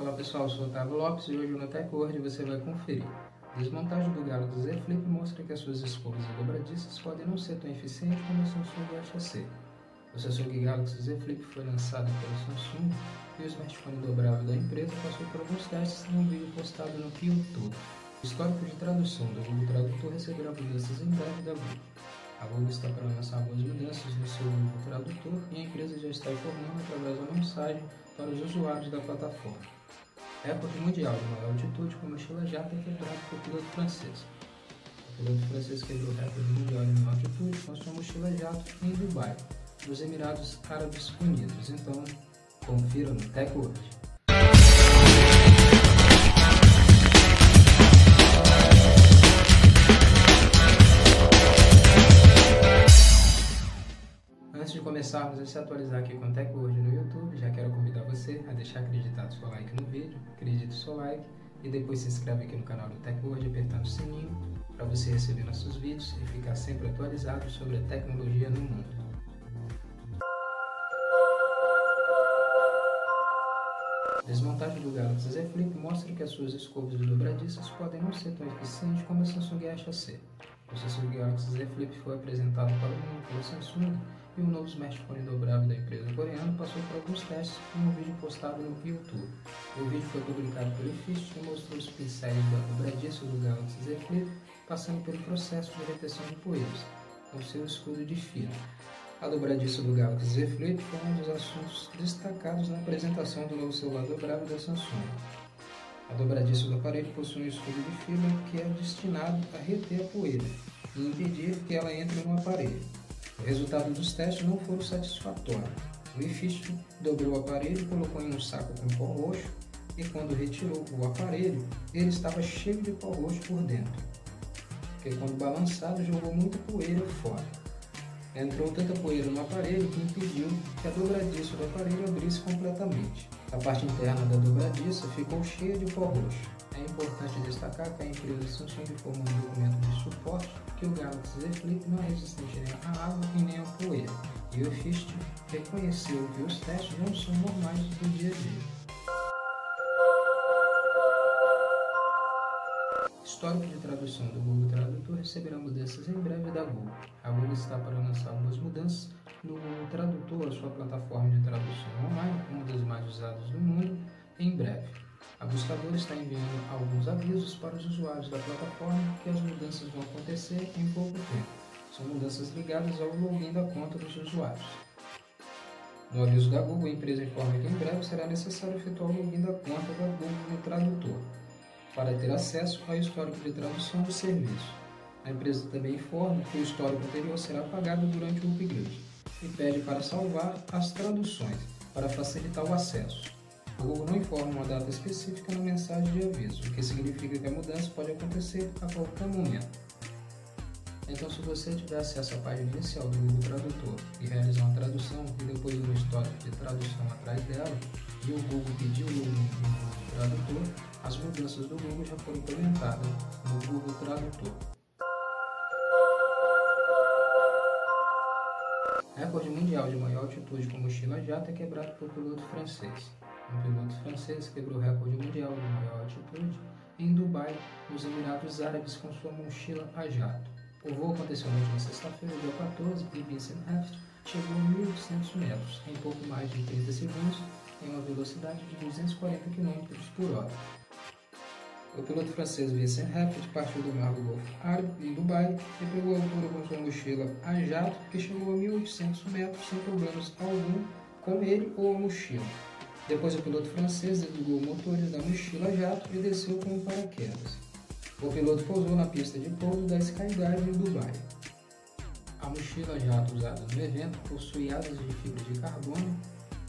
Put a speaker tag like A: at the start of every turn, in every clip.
A: Olá pessoal, sou Otávio Lopes e hoje no TechWord você vai conferir. Desmontagem do Galaxy Z Flip mostra que as suas escovas dobradiças podem não ser tão eficientes como a Samsung ser. O Samsung Galaxy Z Flip foi lançado pela Samsung e o smartphone dobrável da empresa passou por alguns testes em um vídeo postado no YouTube. O histórico de tradução do Google Tradutor receberá mudanças em breve da Google. A Google está para lançar algumas mudanças no seu Google Tradutor e a empresa já está informando através da mensagem para os usuários da plataforma. Recorde mundial de maior altitude com mochila jato é quebrado por piloto francês. O piloto francês quebrou o recorde mundial de maior altitude com sua mochila jato em Dubai, nos Emirados Árabes Unidos. Então, confira no TechWord. Começarmos a se atualizar aqui com o TechWord no YouTube, já quero convidar você a deixar acreditado seu like no vídeo, acredite seu like e depois se inscreve aqui no canal do TechWord apertando o sininho para você receber nossos vídeos e ficar sempre atualizado sobre a tecnologia no mundo. Desmontagem do Galaxy Z Flip mostra que as suas escovas dobradiças podem não ser tão eficientes como a Samsung acha ser. O Samsung Galaxy Z Flip foi apresentado para o mundo pela Samsung e o novo smartphone dobrável da empresa coreana passou por alguns testes em um vídeo postado no YouTube. O vídeo foi publicado pelo Fist e mostrou os pincéis da dobradiça do Galaxy Z Flip passando pelo processo de retenção de poeiras, com seu escudo de fino. A dobradiça do Galaxy Z Flip foi um dos assuntos destacados na apresentação do novo celular dobrável da Samsung. A dobradiça do aparelho possui um escudo de fibra que é destinado a reter a poeira e impedir que ela entre no aparelho. O resultado dos testes não foram satisfatórios. O Ifist dobrou o aparelho, colocou em um saco com pó roxo e quando retirou o aparelho, ele estava cheio de pó roxo por dentro, porque quando balançado jogou muita poeira fora. Entrou tanta poeira no aparelho que impediu que a dobradiça do aparelho abrisse completamente. A parte interna da dobradiça ficou cheia de pó roxo. É importante destacar que a empresa informou no documento de suporte que o Galaxy Z Flip não é resistente nem à água e nem à poeira, e o Fist reconheceu que os testes não são normais do dia a dia. Histórico de tradução do Google Tradutor receberá mudanças em breve da Google. A Google está para lançar algumas mudanças no Google Tradutor, a sua plataforma de tradução online, uma das mais usadas do mundo, em breve. A buscadora está enviando alguns avisos para os usuários da plataforma que as mudanças vão acontecer em pouco tempo. São mudanças ligadas ao login da conta dos usuários. No aviso da Google, a empresa informa que em breve será necessário efetuar o login da conta da Google no tradutor para ter acesso ao histórico de tradução do serviço. A empresa também informa que o histórico anterior será apagado durante o upgrade e pede para salvar as traduções para facilitar o acesso. O Google não informa uma data específica na mensagem de aviso, o que significa que a mudança pode acontecer a qualquer momento. Então, se você tiver acesso à página inicial do Google Tradutor e realizar uma tradução e depois um histórico de tradução atrás dela, e o Google pedir o login no Google Tradutor, as mudanças do Google já foram implementadas no Google Tradutor. Recorde mundial de maior altitude com mochila jato é quebrado por piloto francês. Um piloto francês quebrou o recorde mundial de maior altitude em Dubai, nos Emirados Árabes, com sua mochila a jato. O voo aconteceu na última sexta-feira, dia 14, e Vincent Heft chegou a 1.800 metros, em pouco mais de 30 segundos, em uma velocidade de 240 km por hora. O piloto francês Vincent Heft partiu do mar do Golfo Árabe, em Dubai, e pegou a altura com sua mochila a jato, que chegou a 1.800 metros sem problemas algum com ele ou a mochila. Depois, o piloto francês desligou motores da mochila jato e desceu com paraquedas. O piloto pousou na pista de pouso da Skydive em Dubai. A mochila jato usada no evento possui asas de fibra de carbono,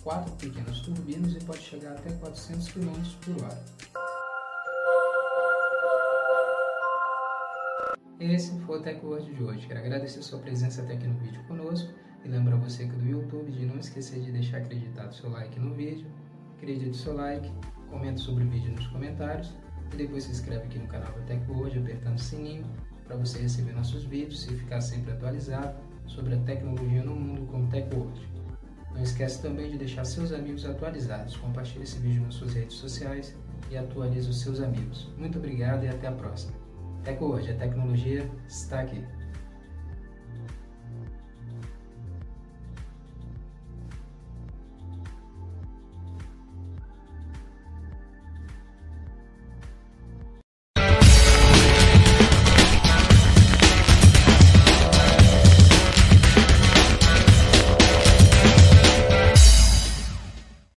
A: quatro pequenas turbinas e pode chegar até 400 km por hora. Esse foi o TechWord de hoje. Quero agradecer sua presença até aqui no vídeo conosco e lembrar você que do YouTube de não esquecer de deixar acreditado seu like no vídeo, acredite seu like, comente sobre o vídeo nos comentários e depois se inscreve aqui no canal da TechWord apertando o sininho para você receber nossos vídeos e ficar sempre atualizado sobre a tecnologia no mundo com TechWord. Não esquece também de deixar seus amigos atualizados. Compartilhe esse vídeo nas suas redes sociais e atualize os seus amigos. Muito obrigado e até a próxima. hoje a tecnologia está aqui.